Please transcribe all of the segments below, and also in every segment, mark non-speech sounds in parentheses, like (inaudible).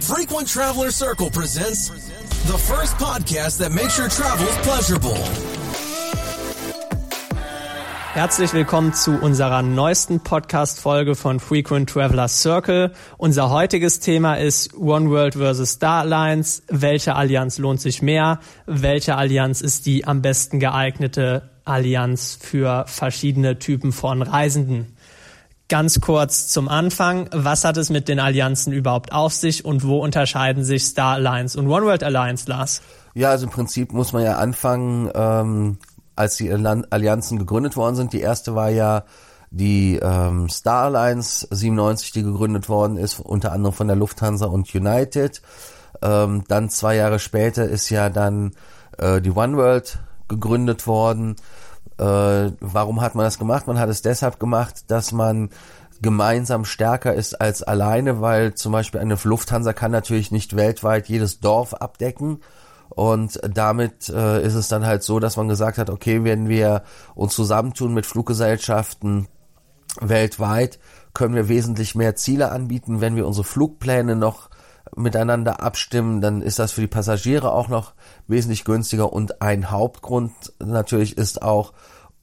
Frequent Traveler Circle presents the first podcast that makes your travels pleasurable. Herzlich willkommen zu unserer neuesten Podcast-Folge von Frequent Traveler Circle. Unser heutiges Thema ist One World versus Star Alliance. Welche Allianz lohnt sich mehr? Welche Allianz ist die am besten geeignete Allianz für verschiedene Typen von Reisenden? Ganz kurz zum Anfang. Was hat es mit den Allianzen überhaupt auf sich und wo unterscheiden sich Star Alliance und One World Alliance, Lars? Ja, also im Prinzip muss man ja anfangen, ähm, als die Allianzen gegründet worden sind. Die erste war ja die ähm, Star Alliance 97, die gegründet worden ist, unter anderem von der Lufthansa und United. Ähm, dann zwei Jahre später ist ja dann äh, die One World gegründet worden. Äh, warum hat man das gemacht? Man hat es deshalb gemacht, dass man gemeinsam stärker ist als alleine, weil zum Beispiel eine Lufthansa kann natürlich nicht weltweit jedes Dorf abdecken. Und damit äh, ist es dann halt so, dass man gesagt hat, okay, wenn wir uns zusammentun mit Fluggesellschaften weltweit, können wir wesentlich mehr Ziele anbieten. Wenn wir unsere Flugpläne noch miteinander abstimmen, dann ist das für die Passagiere auch noch wesentlich günstiger. Und ein Hauptgrund natürlich ist auch,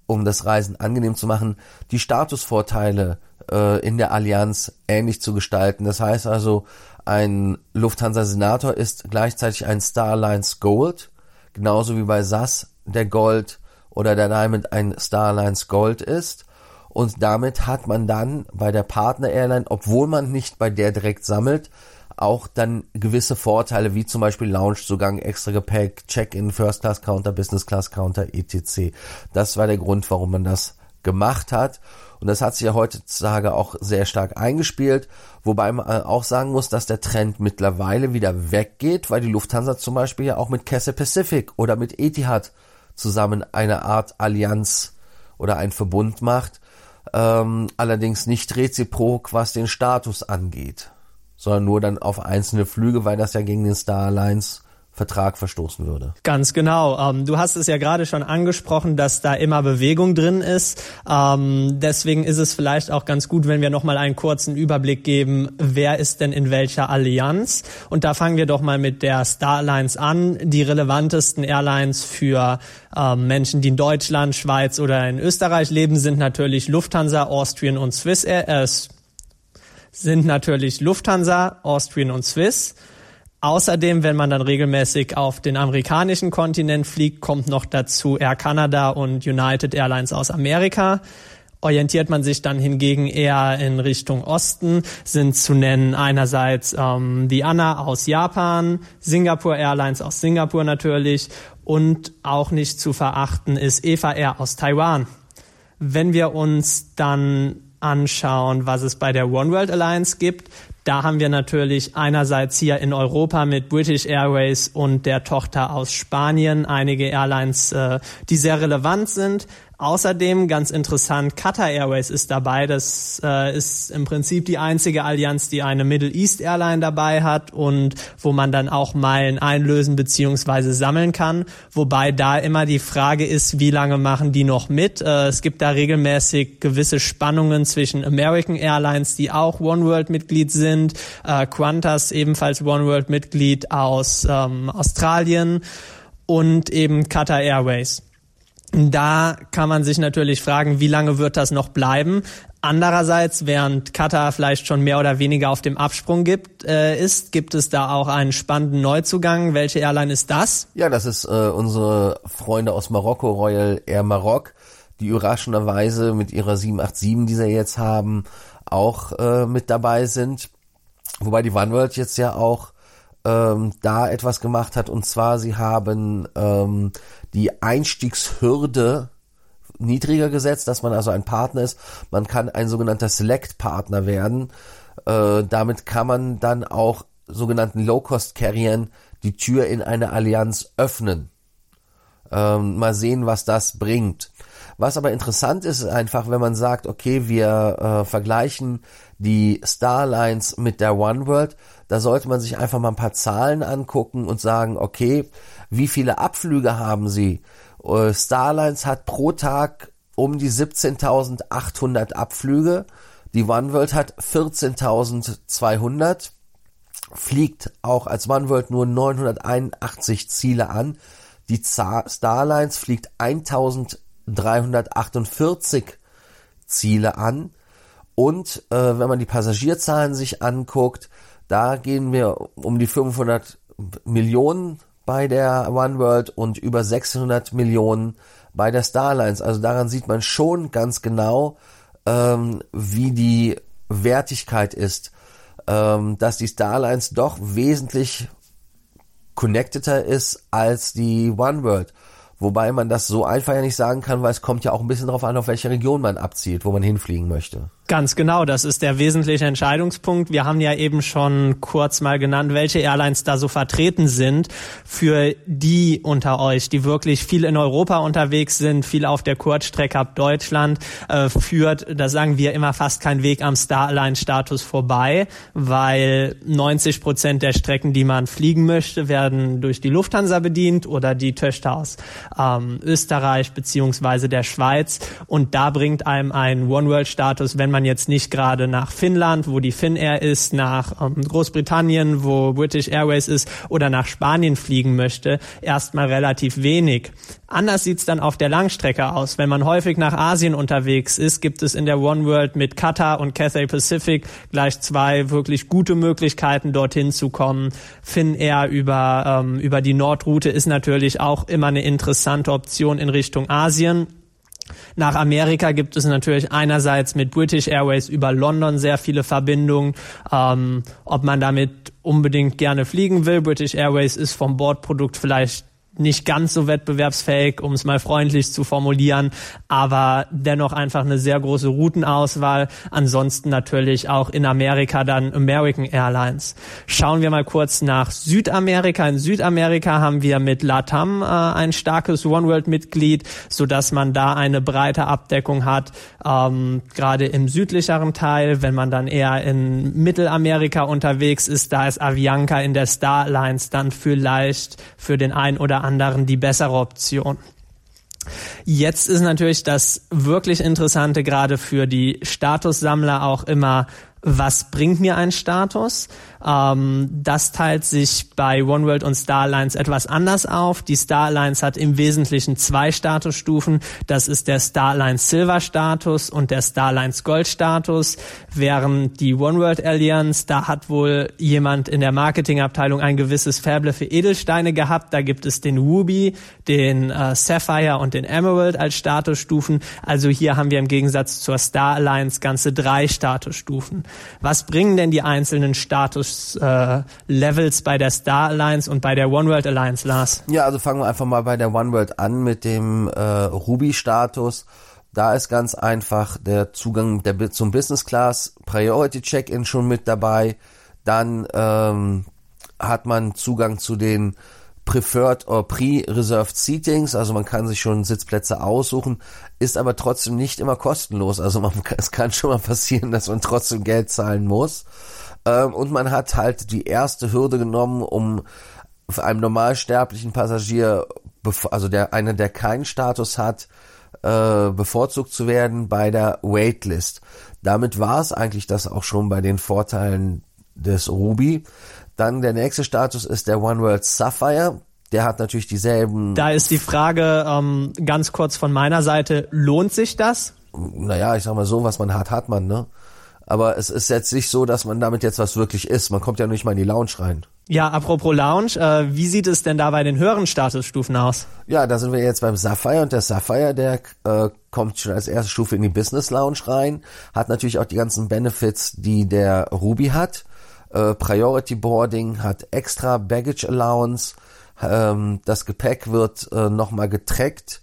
um das Reisen angenehm zu machen, die Statusvorteile äh, in der Allianz ähnlich zu gestalten. Das heißt also, ein Lufthansa-Senator ist gleichzeitig ein Star Alliance Gold, genauso wie bei SAS der Gold oder der Diamond ein Star Alliance Gold ist. Und damit hat man dann bei der Partner Airline, obwohl man nicht bei der direkt sammelt, auch dann gewisse Vorteile, wie zum Beispiel Loungezugang, extra Gepäck, Check-in, First Class Counter, Business Class Counter, etc. Das war der Grund, warum man das gemacht hat. Und das hat sich ja heutzutage auch sehr stark eingespielt, wobei man auch sagen muss, dass der Trend mittlerweile wieder weggeht, weil die Lufthansa zum Beispiel ja auch mit Cathay Pacific oder mit Etihad zusammen eine Art Allianz oder ein Verbund macht, ähm, allerdings nicht reziprok, was den Status angeht sondern nur dann auf einzelne Flüge, weil das ja gegen den Star Alliance Vertrag verstoßen würde. Ganz genau. Ähm, du hast es ja gerade schon angesprochen, dass da immer Bewegung drin ist. Ähm, deswegen ist es vielleicht auch ganz gut, wenn wir nochmal einen kurzen Überblick geben, wer ist denn in welcher Allianz. Und da fangen wir doch mal mit der Star Alliance an. Die relevantesten Airlines für ähm, Menschen, die in Deutschland, Schweiz oder in Österreich leben, sind natürlich Lufthansa, Austrian und Swiss Air, äh, sind natürlich Lufthansa, Austrian und Swiss. Außerdem, wenn man dann regelmäßig auf den amerikanischen Kontinent fliegt, kommt noch dazu Air Canada und United Airlines aus Amerika. Orientiert man sich dann hingegen eher in Richtung Osten, sind zu nennen einerseits ähm, die Anna aus Japan, Singapore Airlines aus Singapur natürlich und auch nicht zu verachten ist Eva Air aus Taiwan. Wenn wir uns dann anschauen, was es bei der One World Alliance gibt, da haben wir natürlich einerseits hier in Europa mit British Airways und der Tochter aus Spanien einige Airlines, äh, die sehr relevant sind. Außerdem ganz interessant, Qatar Airways ist dabei. Das äh, ist im Prinzip die einzige Allianz, die eine Middle East Airline dabei hat und wo man dann auch Meilen einlösen beziehungsweise sammeln kann. Wobei da immer die Frage ist, wie lange machen die noch mit? Äh, es gibt da regelmäßig gewisse Spannungen zwischen American Airlines, die auch One World Mitglied sind, äh, Qantas ebenfalls One World Mitglied aus ähm, Australien und eben Qatar Airways. Da kann man sich natürlich fragen, wie lange wird das noch bleiben? Andererseits, während Qatar vielleicht schon mehr oder weniger auf dem Absprung gibt, äh, ist, gibt es da auch einen spannenden Neuzugang. Welche Airline ist das? Ja, das ist äh, unsere Freunde aus Marokko, Royal Air Maroc, die überraschenderweise mit ihrer 787, die sie jetzt haben, auch äh, mit dabei sind. Wobei die OneWorld jetzt ja auch ähm, da etwas gemacht hat und zwar sie haben ähm, die Einstiegshürde niedriger gesetzt, dass man also ein Partner ist. Man kann ein sogenannter Select-Partner werden. Äh, damit kann man dann auch sogenannten Low-Cost-Carriern die Tür in eine Allianz öffnen. Ähm, mal sehen, was das bringt. Was aber interessant ist, ist einfach, wenn man sagt, okay, wir äh, vergleichen die Starlines mit der One World, da sollte man sich einfach mal ein paar Zahlen angucken und sagen, okay, wie viele Abflüge haben sie? Äh, Starlines hat pro Tag um die 17.800 Abflüge. Die One World hat 14.200. fliegt auch als OneWorld nur 981 Ziele an. Die Starlines fliegt 1348 Ziele an. Und äh, wenn man die Passagierzahlen sich anguckt, da gehen wir um die 500 Millionen bei der OneWorld und über 600 Millionen bei der Starlines. Also daran sieht man schon ganz genau, ähm, wie die Wertigkeit ist, ähm, dass die Starlines doch wesentlich connecteder ist als die OneWorld. Wobei man das so einfach ja nicht sagen kann, weil es kommt ja auch ein bisschen darauf an, auf welche Region man abzielt, wo man hinfliegen möchte. Ganz genau, das ist der wesentliche Entscheidungspunkt. Wir haben ja eben schon kurz mal genannt, welche Airlines da so vertreten sind. Für die unter euch, die wirklich viel in Europa unterwegs sind, viel auf der Kurzstrecke ab Deutschland, äh, führt, da sagen wir immer fast kein Weg am Starline-Status vorbei, weil 90 Prozent der Strecken, die man fliegen möchte, werden durch die Lufthansa bedient oder die Töchter aus ähm, Österreich beziehungsweise der Schweiz. Und da bringt einem ein One-World-Status, wenn man man jetzt nicht gerade nach Finnland, wo die Finnair ist, nach ähm, Großbritannien, wo British Airways ist, oder nach Spanien fliegen möchte, erstmal relativ wenig. Anders sieht's dann auf der Langstrecke aus. Wenn man häufig nach Asien unterwegs ist, gibt es in der One World mit Qatar und Cathay Pacific gleich zwei wirklich gute Möglichkeiten, dorthin zu kommen. Finnair über, ähm, über die Nordroute ist natürlich auch immer eine interessante Option in Richtung Asien. Nach Amerika gibt es natürlich einerseits mit British Airways über London sehr viele Verbindungen. Ähm, ob man damit unbedingt gerne fliegen will. British Airways ist vom Bordprodukt vielleicht nicht ganz so wettbewerbsfähig, um es mal freundlich zu formulieren, aber dennoch einfach eine sehr große Routenauswahl. Ansonsten natürlich auch in Amerika dann American Airlines. Schauen wir mal kurz nach Südamerika. In Südamerika haben wir mit LATAM äh, ein starkes One World Mitglied, so dass man da eine breite Abdeckung hat, ähm, gerade im südlicheren Teil. Wenn man dann eher in Mittelamerika unterwegs ist, da ist Avianca in der Star Alliance dann vielleicht für den einen oder anderen die bessere Option. Jetzt ist natürlich das wirklich Interessante gerade für die Statussammler auch immer, was bringt mir ein Status? Ähm, das teilt sich bei OneWorld und Starlines etwas anders auf. Die Starlines hat im Wesentlichen zwei Statusstufen. Das ist der Starlines Silver Status und der Starlines Gold Status, während die OneWorld Alliance, da hat wohl jemand in der Marketingabteilung ein gewisses Faible für Edelsteine gehabt. Da gibt es den Ruby, den äh, Sapphire und den Emerald als Statusstufen. Also hier haben wir im Gegensatz zur Star Alliance ganze drei Statusstufen. Was bringen denn die einzelnen Status äh, Levels bei der Star Alliance und bei der One World Alliance, Lars? Ja, also fangen wir einfach mal bei der One World an mit dem äh, Ruby-Status. Da ist ganz einfach der Zugang der, zum Business Class Priority Check-in schon mit dabei. Dann ähm, hat man Zugang zu den Preferred or Pre-Reserved Seatings, also man kann sich schon Sitzplätze aussuchen, ist aber trotzdem nicht immer kostenlos. Also man, (laughs) es kann schon mal passieren, dass man trotzdem Geld zahlen muss. Ähm, und man hat halt die erste Hürde genommen, um einem normalsterblichen Passagier, also der einer, der keinen Status hat, äh, bevorzugt zu werden bei der Waitlist. Damit war es eigentlich das auch schon bei den Vorteilen des Ruby. Dann der nächste Status ist der One World Sapphire. Der hat natürlich dieselben. Da ist die Frage ähm, ganz kurz von meiner Seite: Lohnt sich das? Naja, ich sag mal so, was man hat, hat man, ne? Aber es ist jetzt nicht so, dass man damit jetzt was wirklich ist. Man kommt ja nicht mal in die Lounge rein. Ja, apropos Lounge, äh, wie sieht es denn da bei den höheren Statusstufen aus? Ja, da sind wir jetzt beim Sapphire und der Sapphire, der äh, kommt schon als erste Stufe in die Business Lounge rein, hat natürlich auch die ganzen Benefits, die der Ruby hat. Äh, Priority Boarding hat extra Baggage Allowance, ähm, das Gepäck wird äh, nochmal getrackt,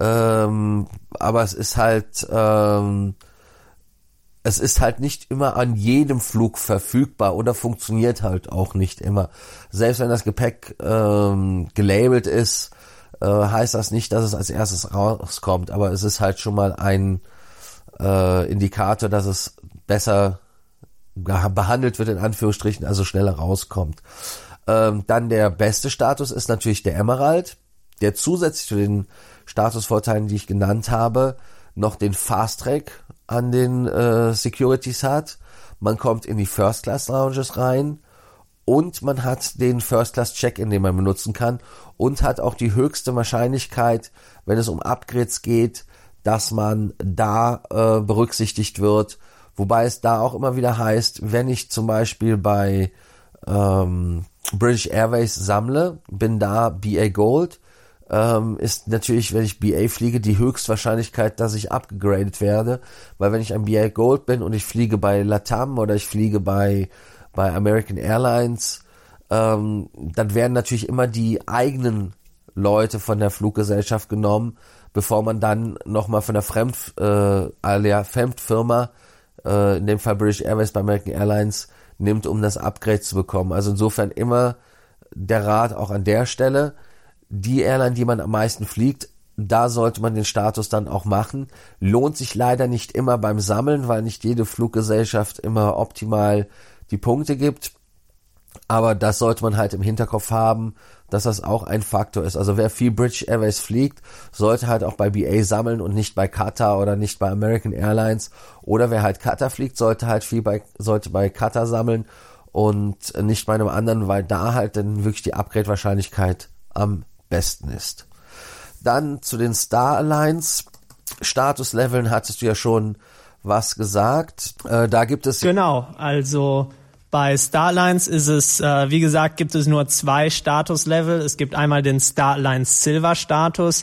ähm, aber es ist halt ähm, es ist halt nicht immer an jedem Flug verfügbar oder funktioniert halt auch nicht immer. Selbst wenn das Gepäck ähm, gelabelt ist, äh, heißt das nicht, dass es als erstes rauskommt, aber es ist halt schon mal ein äh, Indikator, dass es besser behandelt wird, in Anführungsstrichen, also schneller rauskommt. Ähm, dann der beste Status ist natürlich der Emerald, der zusätzlich zu den Statusvorteilen, die ich genannt habe, noch den Fast Track an den äh, Securities hat. Man kommt in die First Class Lounges rein und man hat den First-Class-Check-In, den man benutzen kann und hat auch die höchste Wahrscheinlichkeit, wenn es um Upgrades geht, dass man da äh, berücksichtigt wird. Wobei es da auch immer wieder heißt, wenn ich zum Beispiel bei ähm, British Airways sammle, bin da BA Gold, ähm, ist natürlich, wenn ich BA fliege, die Höchstwahrscheinlichkeit, dass ich abgegradet werde. Weil wenn ich ein BA Gold bin und ich fliege bei Latam oder ich fliege bei, bei American Airlines, ähm, dann werden natürlich immer die eigenen Leute von der Fluggesellschaft genommen, bevor man dann nochmal von der Fremd, äh, Fremdfirma, äh, in dem Fall British Airways bei American Airlines, nimmt, um das Upgrade zu bekommen. Also insofern immer der Rat auch an der Stelle, die Airline, die man am meisten fliegt, da sollte man den Status dann auch machen. Lohnt sich leider nicht immer beim Sammeln, weil nicht jede Fluggesellschaft immer optimal die Punkte gibt. Aber das sollte man halt im Hinterkopf haben, dass das auch ein Faktor ist. Also wer viel British Airways fliegt, sollte halt auch bei BA sammeln und nicht bei Qatar oder nicht bei American Airlines. Oder wer halt Qatar fliegt, sollte halt viel bei, sollte bei Qatar sammeln und nicht bei einem anderen, weil da halt dann wirklich die Upgrade-Wahrscheinlichkeit am besten ist. Dann zu den Star Alliance Statusleveln hattest du ja schon was gesagt. Äh, da gibt es genau, also bei Starlines ist es, äh, wie gesagt, gibt es nur zwei Statuslevel. Es gibt einmal den Starlines Silver Status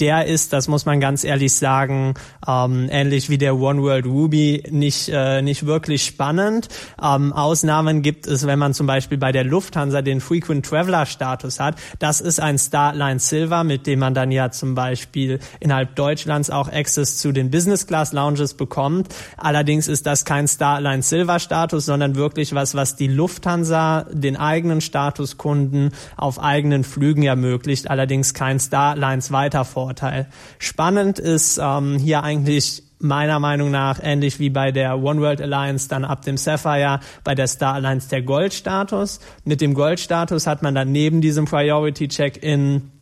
der ist, das muss man ganz ehrlich sagen, ähm, ähnlich wie der One World Ruby, nicht, äh, nicht wirklich spannend. Ähm, Ausnahmen gibt es, wenn man zum Beispiel bei der Lufthansa den Frequent Traveler Status hat. Das ist ein Starline Silver, mit dem man dann ja zum Beispiel innerhalb Deutschlands auch Access zu den Business Class Lounges bekommt. Allerdings ist das kein Starline Silver Status, sondern wirklich was, was die Lufthansa den eigenen Statuskunden auf eigenen Flügen ermöglicht. Allerdings kein Starlines Weiterfort Vorteil. Spannend ist ähm, hier eigentlich meiner Meinung nach ähnlich wie bei der One World Alliance dann ab dem Sapphire bei der Star Alliance der Goldstatus. Mit dem Goldstatus hat man dann neben diesem Priority Check-in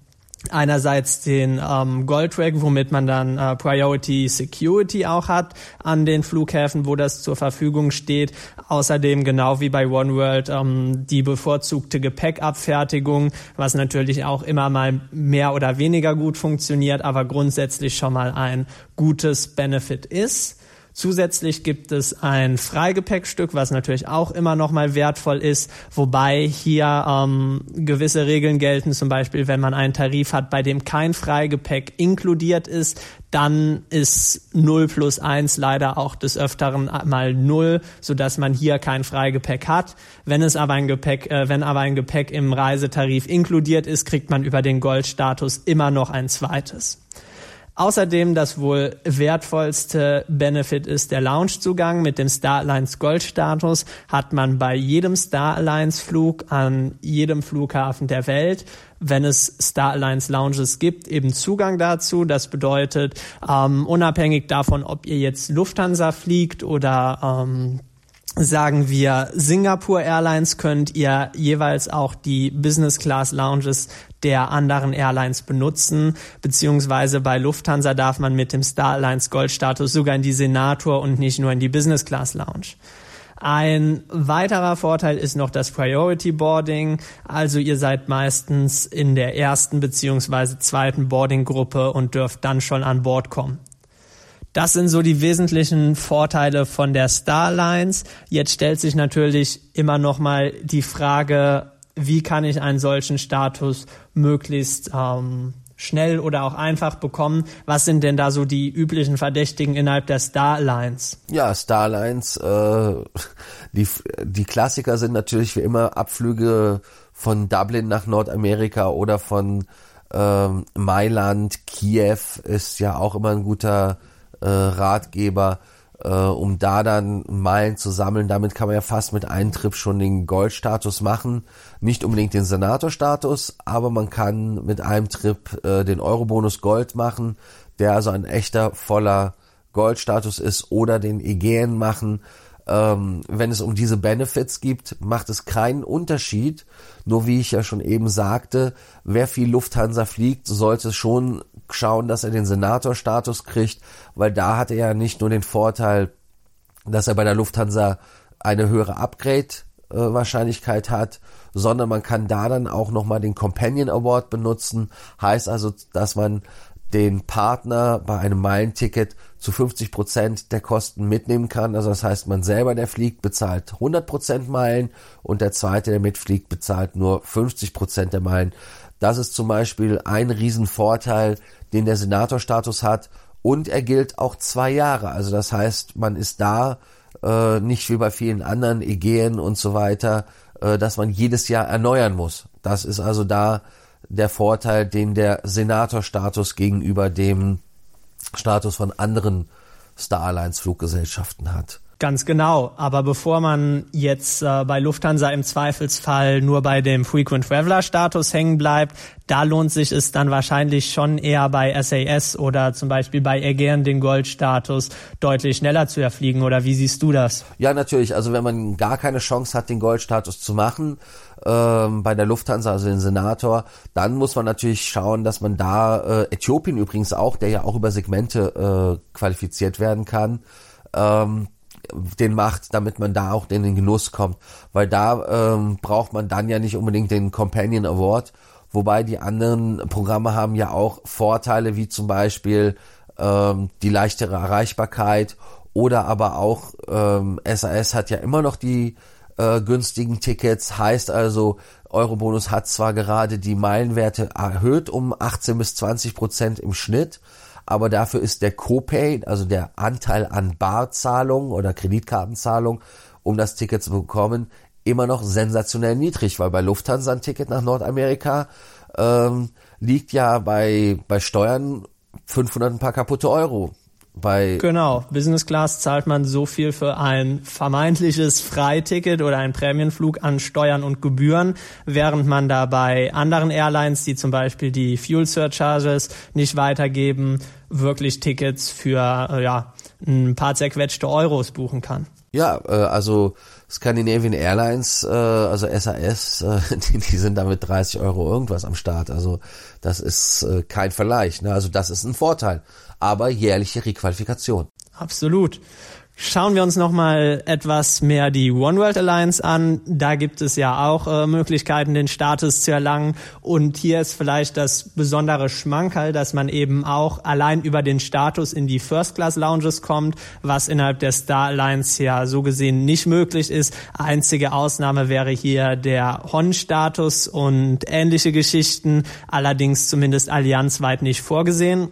einerseits den ähm, Goldtrack, womit man dann äh, Priority Security auch hat an den Flughäfen, wo das zur Verfügung steht. Außerdem genau wie bei One World ähm, die bevorzugte Gepäckabfertigung, was natürlich auch immer mal mehr oder weniger gut funktioniert, aber grundsätzlich schon mal ein gutes Benefit ist. Zusätzlich gibt es ein Freigepäckstück, was natürlich auch immer noch mal wertvoll ist, wobei hier ähm, gewisse Regeln gelten. Zum Beispiel, wenn man einen Tarif hat, bei dem kein Freigepäck inkludiert ist, dann ist 0 plus 1 leider auch des Öfteren mal 0, sodass man hier kein Freigepäck hat. Wenn es aber ein Gepäck, äh, wenn aber ein Gepäck im Reisetarif inkludiert ist, kriegt man über den Goldstatus immer noch ein zweites. Außerdem das wohl wertvollste Benefit ist der Loungezugang. Mit dem Star Alliance Gold Status hat man bei jedem Star Alliance Flug an jedem Flughafen der Welt wenn es Star Alliance Lounges gibt, eben Zugang dazu. Das bedeutet, ähm, unabhängig davon, ob ihr jetzt Lufthansa fliegt oder ähm, sagen wir Singapore Airlines, könnt ihr jeweils auch die Business Class Lounges der anderen Airlines benutzen, beziehungsweise bei Lufthansa darf man mit dem Star Alliance Gold Status sogar in die Senator und nicht nur in die Business Class Lounge. Ein weiterer Vorteil ist noch das Priority Boarding. Also ihr seid meistens in der ersten beziehungsweise zweiten Boarding Gruppe und dürft dann schon an Bord kommen. Das sind so die wesentlichen Vorteile von der Starlines. Jetzt stellt sich natürlich immer noch mal die Frage, wie kann ich einen solchen Status möglichst ähm, schnell oder auch einfach bekommen. Was sind denn da so die üblichen Verdächtigen innerhalb der Starlines? Ja, Starlines, äh, die, die Klassiker sind natürlich wie immer Abflüge von Dublin nach Nordamerika oder von ähm, Mailand, Kiew ist ja auch immer ein guter äh, Ratgeber äh, um da dann Meilen zu sammeln. Damit kann man ja fast mit einem Trip schon den Goldstatus machen. Nicht unbedingt den Senatorstatus, aber man kann mit einem Trip äh, den Eurobonus Gold machen, der also ein echter voller Goldstatus ist, oder den Ägäen machen. Ähm, wenn es um diese Benefits gibt, macht es keinen Unterschied. Nur wie ich ja schon eben sagte, wer viel Lufthansa fliegt, sollte schon schauen, dass er den Senatorstatus kriegt, weil da hat er ja nicht nur den Vorteil, dass er bei der Lufthansa eine höhere Upgrade Wahrscheinlichkeit hat, sondern man kann da dann auch nochmal den Companion Award benutzen. Heißt also, dass man den Partner bei einem Meilenticket zu 50 Prozent der Kosten mitnehmen kann. Also das heißt, man selber, der fliegt, bezahlt 100 Prozent Meilen und der zweite, der mitfliegt, bezahlt nur 50 Prozent der Meilen. Das ist zum Beispiel ein Riesenvorteil, den der Senatorstatus hat und er gilt auch zwei Jahre. Also das heißt, man ist da äh, nicht wie bei vielen anderen Egeen und so weiter, äh, dass man jedes Jahr erneuern muss. Das ist also da der Vorteil, den der Senatorstatus gegenüber dem Status von anderen Star Alliance Fluggesellschaften hat. Ganz genau. Aber bevor man jetzt äh, bei Lufthansa im Zweifelsfall nur bei dem Frequent Traveler Status hängen bleibt, da lohnt sich es dann wahrscheinlich schon eher bei SAS oder zum Beispiel bei Aegean den Goldstatus deutlich schneller zu erfliegen. Oder wie siehst du das? Ja, natürlich. Also wenn man gar keine Chance hat, den Goldstatus zu machen, ähm, bei der Lufthansa, also den Senator, dann muss man natürlich schauen, dass man da, äh, Äthiopien übrigens auch, der ja auch über Segmente äh, qualifiziert werden kann, ähm, den macht, damit man da auch in den Genuss kommt. Weil da ähm, braucht man dann ja nicht unbedingt den Companion Award, wobei die anderen Programme haben ja auch Vorteile, wie zum Beispiel ähm, die leichtere Erreichbarkeit oder aber auch ähm, SAS hat ja immer noch die äh, günstigen Tickets, heißt also, Eurobonus hat zwar gerade die Meilenwerte erhöht um 18 bis 20 Prozent im Schnitt, aber dafür ist der Copay, also der Anteil an Barzahlung oder Kreditkartenzahlung, um das Ticket zu bekommen, immer noch sensationell niedrig, weil bei Lufthansa ein Ticket nach Nordamerika ähm, liegt ja bei, bei Steuern 500 ein paar kaputte Euro. Bei genau, Business Class zahlt man so viel für ein vermeintliches Freiticket oder einen Prämienflug an Steuern und Gebühren, während man da bei anderen Airlines, die zum Beispiel die Fuel Surcharges nicht weitergeben, wirklich Tickets für äh, ja, ein paar zerquetschte Euros buchen kann. Ja, äh, also Scandinavian Airlines, äh, also SAS, äh, (laughs) die, die sind damit 30 Euro irgendwas am Start. Also das ist äh, kein Vergleich. Ne? Also das ist ein Vorteil. Aber jährliche Requalifikation. Absolut. Schauen wir uns nochmal etwas mehr die One World Alliance an. Da gibt es ja auch äh, Möglichkeiten, den Status zu erlangen. Und hier ist vielleicht das besondere Schmankerl, dass man eben auch allein über den Status in die First Class Lounges kommt, was innerhalb der Star Alliance ja so gesehen nicht möglich ist. Einzige Ausnahme wäre hier der Hon-Status und ähnliche Geschichten, allerdings zumindest allianzweit nicht vorgesehen.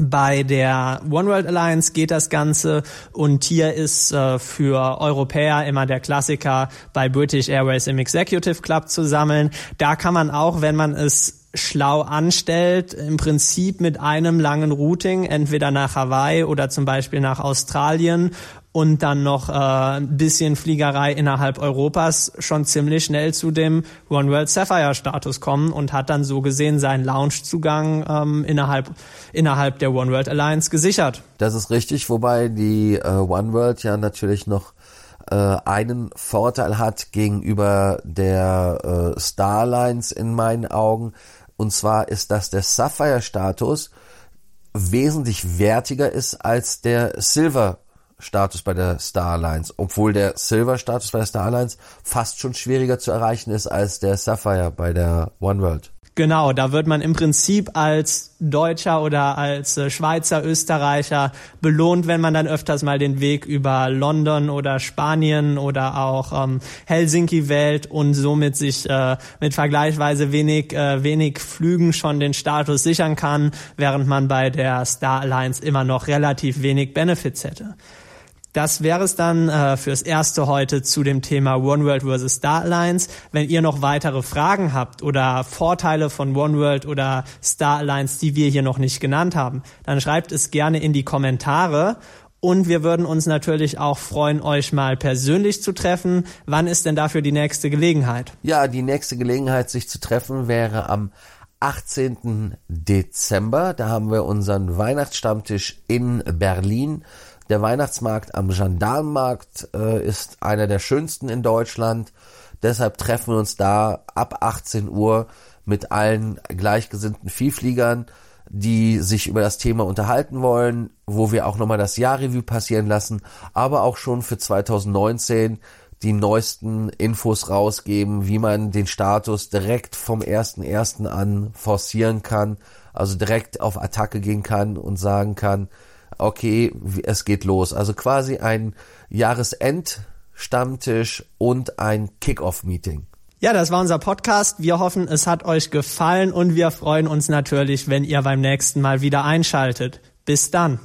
Bei der One World Alliance geht das Ganze und hier ist äh, für Europäer immer der Klassiker bei British Airways im Executive Club zu sammeln. Da kann man auch, wenn man es schlau anstellt, im Prinzip mit einem langen Routing, entweder nach Hawaii oder zum Beispiel nach Australien und dann noch äh, ein bisschen Fliegerei innerhalb Europas schon ziemlich schnell zu dem One World Sapphire Status kommen und hat dann so gesehen seinen Loungezugang ähm, innerhalb innerhalb der One World Alliance gesichert. Das ist richtig, wobei die äh, One World ja natürlich noch äh, einen Vorteil hat gegenüber der äh, Starlines in meinen Augen. Und zwar ist, dass der Sapphire-Status wesentlich wertiger ist als der Silver Status bei der Star Alliance, obwohl der Silver Status bei der Star Alliance fast schon schwieriger zu erreichen ist als der Sapphire bei der One World. Genau, da wird man im Prinzip als Deutscher oder als äh, Schweizer, Österreicher belohnt, wenn man dann öfters mal den Weg über London oder Spanien oder auch ähm, Helsinki wählt und somit sich äh, mit vergleichsweise wenig, äh, wenig Flügen schon den Status sichern kann, während man bei der Star Alliance immer noch relativ wenig Benefits hätte. Das wäre es dann äh, fürs Erste heute zu dem Thema One World versus Star Alliance. Wenn ihr noch weitere Fragen habt oder Vorteile von One World oder Star Alliance, die wir hier noch nicht genannt haben, dann schreibt es gerne in die Kommentare. Und wir würden uns natürlich auch freuen, euch mal persönlich zu treffen. Wann ist denn dafür die nächste Gelegenheit? Ja, die nächste Gelegenheit, sich zu treffen, wäre am 18. Dezember. Da haben wir unseren Weihnachtsstammtisch in Berlin. Der Weihnachtsmarkt am Gendarmenmarkt äh, ist einer der schönsten in Deutschland. Deshalb treffen wir uns da ab 18 Uhr mit allen gleichgesinnten Vielfliegern, die sich über das Thema unterhalten wollen, wo wir auch nochmal das Jahrreview passieren lassen, aber auch schon für 2019 die neuesten Infos rausgeben, wie man den Status direkt vom ersten ersten an forcieren kann, also direkt auf Attacke gehen kann und sagen kann, okay, es geht los. Also quasi ein Jahresend-Stammtisch und ein Kick-Off-Meeting. Ja, das war unser Podcast. Wir hoffen, es hat euch gefallen und wir freuen uns natürlich, wenn ihr beim nächsten Mal wieder einschaltet. Bis dann.